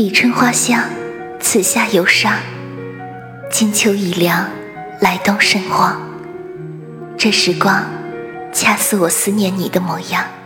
彼春花香此夏犹伤金秋已凉来冬甚荒这时光恰似我思念你的模样。